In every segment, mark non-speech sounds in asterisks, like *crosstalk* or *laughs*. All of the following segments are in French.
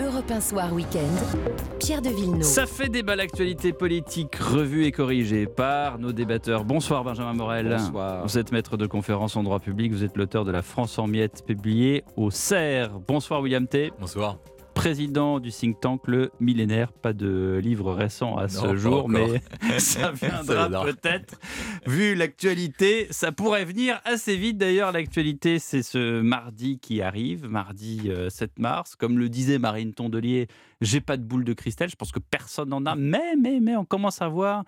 Europe 1 Soir Week-end, Pierre de Villeneuve. Ça fait débat l'actualité politique revue et corrigée par nos débatteurs. Bonsoir Benjamin Morel. Bonsoir. Vous êtes maître de conférence en droit public, vous êtes l'auteur de La France en miettes publié au CERF. Bonsoir William T. Bonsoir. Président du think tank Le Millénaire. Pas de livre récent à ce jour, encore. mais *laughs* *laughs* ça viendra peut-être. Vu l'actualité, ça pourrait venir assez vite. D'ailleurs, l'actualité, c'est ce mardi qui arrive, mardi euh, 7 mars. Comme le disait Marine Tondelier, j'ai pas de boule de cristal. Je pense que personne n'en a. Mais, mais, mais, on commence à voir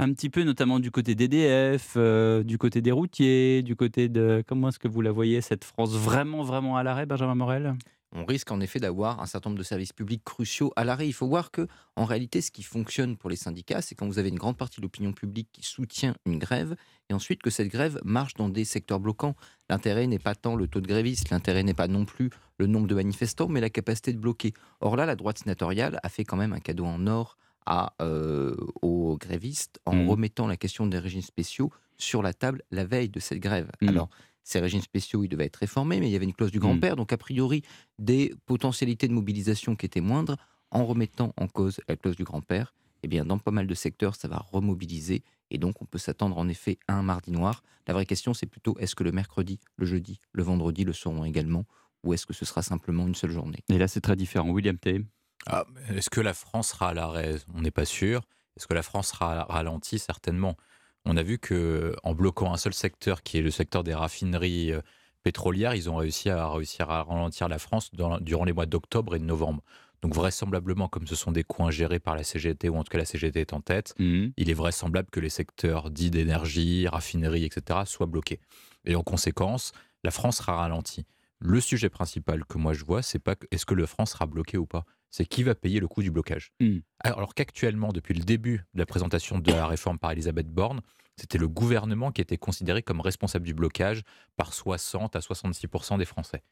un petit peu, notamment du côté d'EDF, euh, du côté des routiers, du côté de. Comment est-ce que vous la voyez, cette France vraiment, vraiment à l'arrêt, Benjamin Morel? On risque en effet d'avoir un certain nombre de services publics cruciaux à l'arrêt. Il faut voir que, en réalité, ce qui fonctionne pour les syndicats, c'est quand vous avez une grande partie de l'opinion publique qui soutient une grève, et ensuite que cette grève marche dans des secteurs bloquants. L'intérêt n'est pas tant le taux de grévistes, l'intérêt n'est pas non plus le nombre de manifestants, mais la capacité de bloquer. Or là, la droite sénatoriale a fait quand même un cadeau en or à, euh, aux grévistes en Mhm. remettant la question des régimes spéciaux sur la table la veille de cette grève. Mhm. Alors, ces régimes spéciaux, ils devaient être réformés, mais il y avait une clause du grand-père, donc a priori, des potentialités de mobilisation qui étaient moindres, en remettant en cause la clause du grand-père, eh bien, dans pas mal de secteurs, ça va remobiliser, et donc on peut s'attendre en effet à un mardi noir. La vraie question, c'est plutôt est-ce que le mercredi, le jeudi, le vendredi le seront également, ou est-ce que ce sera simplement une seule journée? Et là, c'est très différent. William T. Ah, Est-ce que la France sera à l'arrêt On n'est pas sûr. Est-ce que la France sera ralentie Certainement. On a vu que en bloquant un seul secteur, qui est le secteur des raffineries euh, pétrolières, ils ont réussi à réussir à ralentir la France dans- durant les mois d'octobre et de novembre. Donc vraisemblablement, comme ce sont des coins gérés par la CGT, ou en tout cas la CGT est en tête, Mhm. il est vraisemblable que les secteurs dits d'énergie, raffinerie, etc., soient bloqués. Et en conséquence, la France sera ralentie. Le sujet principal que moi je vois, c'est pas est-ce que la France sera bloquée ou pas, c'est qui va payer le coût du blocage. Mm. Alors, alors qu'actuellement, depuis le début de la présentation de la réforme par Elisabeth Borne, c'était le gouvernement qui était considéré comme responsable du blocage par 60 à 66% des Français.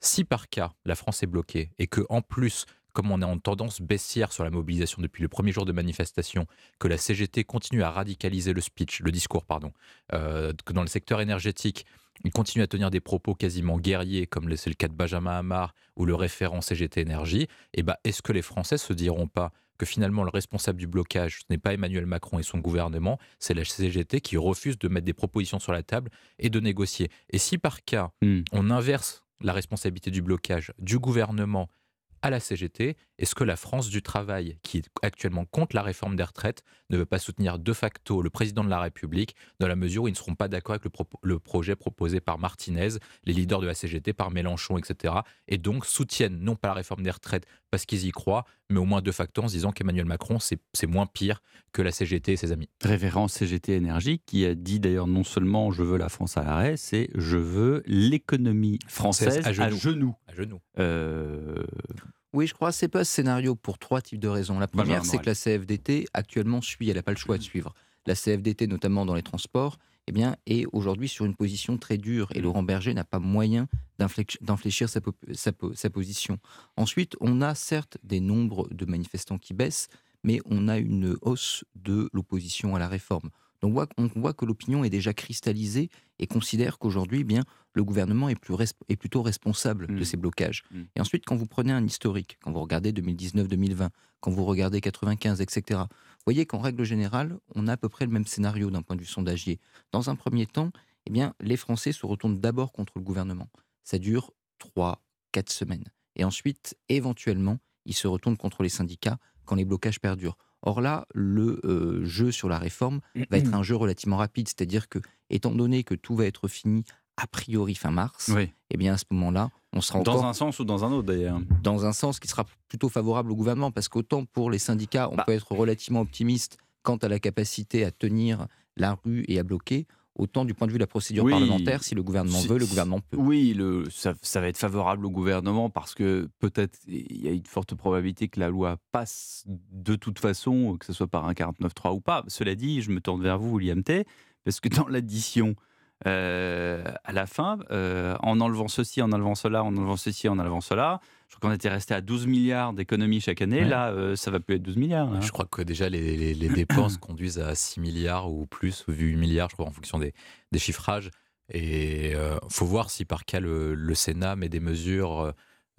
Si par cas la France est bloquée et que en plus, comme on est en tendance baissière sur la mobilisation depuis le premier jour de manifestation, que la CGT continue à radicaliser le speech, le discours, pardon, euh, que dans le secteur énergétique, il continue à tenir des propos quasiment guerriers, comme c'est le cas de Benjamin Hamar ou le référent CGT Énergie, et ben, est-ce que les Français se diront pas que finalement le responsable du blocage, ce n'est pas Emmanuel Macron et son gouvernement, c'est la CGT qui refuse de mettre des propositions sur la table et de négocier? Et si par cas, Mm. on inverse la responsabilité du blocage du gouvernement à la CGT, est-ce que la France du travail, qui est actuellement contre la réforme des retraites, ne veut pas soutenir de facto le président de la République dans la mesure où ils ne seront pas d'accord avec le, le projet proposé par Martinez, les leaders de la CGT, par Mélenchon, etc. Et donc soutiennent non pas la réforme des retraites parce qu'ils y croient, mais au moins de facto en se disant qu'Emmanuel Macron, c'est moins pire que la CGT et ses amis. référent CGT Énergie qui a dit d'ailleurs non seulement je veux la France à l'arrêt, c'est je veux l'économie française à genoux. À genoux. Euh, Oui, je crois que c'est pas ce scénario pour trois types de raisons. La première, c'est que la CFDT actuellement suit, elle n'a pas le choix de suivre. La CFDT, notamment dans les transports, eh bien, est aujourd'hui sur une position très dure et Laurent Berger n'a pas moyen d'infléchir sa position. Ensuite, on a certes des nombres de manifestants qui baissent, mais on a une hausse de l'opposition à la réforme. Donc on voit, on voit que l'opinion est déjà cristallisée et considère qu'aujourd'hui, eh bien, le gouvernement est, plus res- est plutôt responsable de ces blocages. Mm. Et ensuite, quand vous prenez un historique, quand vous regardez 2019-2020, quand vous regardez 95, etc., vous voyez qu'en règle générale, on a à peu près le même scénario d'un point de vue sondagier. Dans un premier temps, eh bien, les Français se retournent d'abord contre le gouvernement. Ça dure 3, 4 semaines. Et ensuite, éventuellement, ils se retournent contre les syndicats quand les blocages perdurent. Or là, le euh, jeu sur la réforme va être un jeu relativement rapide, c'est-à-dire que, étant donné que tout va être fini a priori fin mars, oui. eh bien à ce moment-là, on sera Dans encore un sens ou dans un autre d'ailleurs. dans un sens qui sera plutôt favorable au gouvernement, parce qu'autant pour les syndicats, on Bah. peut être relativement optimiste quant à la capacité à tenir la rue et à bloquer, autant du point de vue de la procédure Oui. parlementaire, si le gouvernement veut, le gouvernement peut. Oui, le, ça, ça va être favorable au gouvernement parce que peut-être il y a une forte probabilité que la loi passe de toute façon, que ce soit par un 49.3 ou pas. Cela dit, je me tourne vers vous, William T, parce que dans l'addition, euh, à la fin, euh, en enlevant ceci, en enlevant cela, en enlevant ceci, en enlevant cela, je crois qu'on était resté à 12 milliards d'économies chaque année. Ouais. Là, euh, ça va plus être 12 milliards. Je crois que déjà les, les- les dépenses *clears throat* conduisent à 6 milliards ou plus, ou 8 milliards, je crois, en fonction des, des chiffrages. Et il faut voir si par cas le, le Sénat met des mesures euh,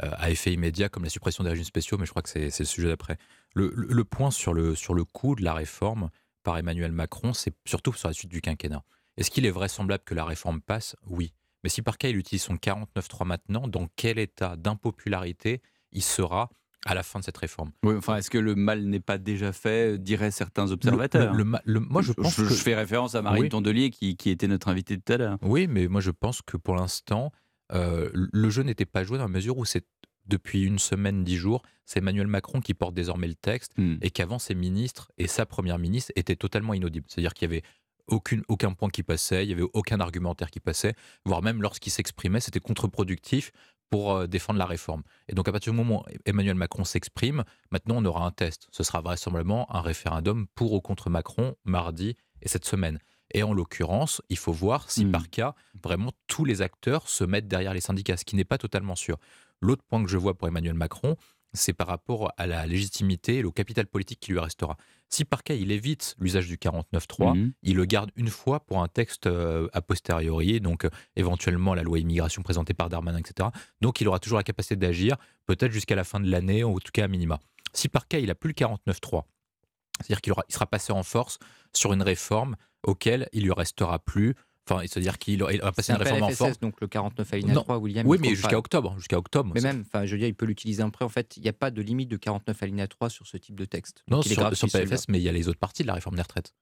euh, à effet immédiat, comme la suppression des régimes spéciaux, mais je crois que c'est le sujet d'après. Le, le, point sur le, sur le coût de la réforme par Emmanuel Macron, c'est surtout sur la suite du quinquennat. Est-ce qu'il est vraisemblable que la réforme passe? Oui. Mais si par cas il utilise son 49.3 maintenant, dans quel état d'impopularité il sera à la fin de cette réforme? Oui, enfin, est-ce que le mal n'est pas déjà fait, diraient certains observateurs? le, moi, je pense je, que... je fais référence à Marine Tondelier qui, qui, était notre invitée tout à l'heure. Oui, mais moi, je pense que pour l'instant, euh, le jeu n'était pas joué dans la mesure où c'est depuis une semaine, dix jours, c'est Emmanuel Macron qui porte désormais le texte hmm. et qu'avant ses ministres et sa première ministre étaient totalement inaudibles. C'est-à-dire qu'il y avait aucune, aucun point qui passait, il n'y avait aucun argumentaire qui passait, voire même lorsqu'il s'exprimait, c'était contre-productif pour euh, défendre la réforme. Et donc à partir du moment où Emmanuel Macron s'exprime, maintenant on aura un test. Ce sera vraisemblablement un référendum pour ou contre Macron mardi et cette semaine. Et en l'occurrence, il faut voir si hmm. par cas, vraiment tous les acteurs se mettent derrière les syndicats, ce qui n'est pas totalement sûr. L'autre point que je vois pour Emmanuel Macron, c'est par rapport à la légitimité et au capital politique qui lui restera. Si par cas il évite l'usage du 49.3, mhm. il le garde une fois pour un texte euh, a posteriori, donc euh, éventuellement la loi immigration présentée par Darmanin, etc. Donc il aura toujours la capacité d'agir, peut-être jusqu'à la fin de l'année, ou en tout cas à minima. Si par cas il n'a plus le 49.3, c'est-à-dire qu'il il sera passé en force sur une réforme auquel il lui restera plus Enfin, c'est-à-dire qu'il va passer une réforme en force. Donc le 49 alinéa 3, William. Oui, mais jusqu'à octobre. Jusqu'à octobre. Mais même, enfin, je veux dire, il peut l'utiliser après. En fait, il n'y a pas de limite de 49 alinéa 3 sur ce type de texte. non, sur, sur PFS, mais il y a les autres parties de la réforme des retraites.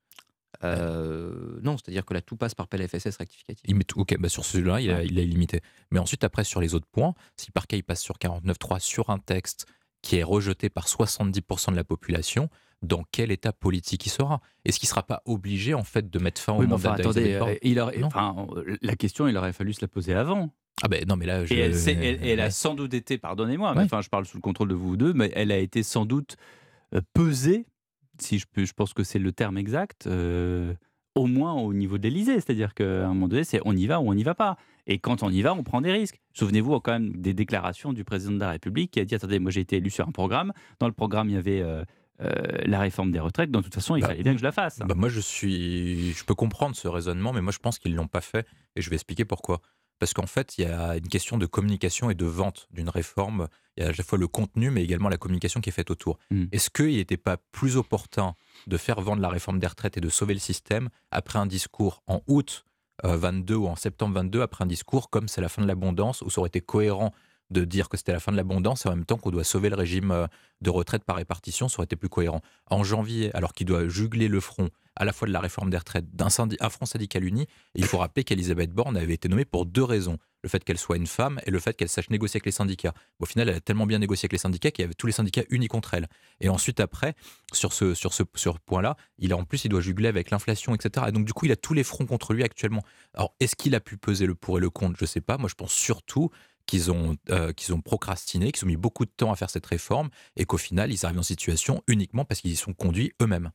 Euh, non, c'est-à-dire que là, tout passe par PLFSS rectificatif. Il met ok, bah sur celui-là, il, il, est limité. Mais ensuite, après, sur les autres points, si par cas il passe sur 49.3 sur un texte qui est rejeté par 70% de la population, dans quel état politique il sera Est-ce qu'il ne sera pas obligé en fait de mettre fin au mandat attendez, euh, enfin, La question, il aurait fallu se la poser avant. Ah ben non, mais là, je... Et elle, elle, a sans doute été, pardonnez-moi, enfin, je parle sous le contrôle de vous deux, mais elle a été sans doute euh, pesée, si je, peux, je pense que c'est le terme exact, euh, au moins au niveau de l'Élysée. C'est-à-dire qu'à un moment donné, c'est on y va ou on n'y va pas. Et quand on y va, on prend des risques. Souvenez-vous quand même des déclarations du président de la République qui a dit attendez, moi j'ai été élu sur un programme. Dans le programme, il y avait euh, la réforme des retraites, de toute façon, il bah, fallait bien que je la fasse. Bah moi, je suis, je peux comprendre ce raisonnement, mais moi, je pense qu'ils l'ont pas fait, et je vais expliquer pourquoi. Parce qu'en fait, il y a une question de communication et de vente d'une réforme. Il y a à la fois le contenu, mais également la communication qui est faite autour. Hmm. Est-ce qu'il n'était pas plus opportun de faire vendre la réforme des retraites et de sauver le système après un discours en août 22 euh, ou en septembre 22, après un discours comme c'est la fin de l'abondance, où ça aurait été cohérent de dire que c'était la fin de l'abondance et en même temps qu'on doit sauver le régime euh, de retraite par répartition, ça aurait été plus cohérent. En janvier, alors qu'il doit jugler le front à la fois de la réforme des retraites, d'un front syndical uni, il faut rappeler qu'Elisabeth Borne avait été nommée pour deux raisons. Le fait qu'elle soit une femme et le fait qu'elle sache négocier avec les syndicats. Au final, elle a tellement bien négocié avec les syndicats qu'il y avait tous les syndicats unis contre elle. Et ensuite, après, sur ce, sur ce, sur point-là, il a en plus, il doit jugler avec l'inflation, etc. Et donc, du coup, il a tous les fronts contre lui actuellement. Alors, est-ce qu'il a pu peser le pour et le contre? Je ne sais pas. Moi, je pense surtout qu'ils ont, euh, qu'ils ont procrastiné, qu'ils ont mis beaucoup de temps à faire cette réforme et qu'au final, ils arrivent en situation uniquement parce qu'ils y sont conduits eux-mêmes.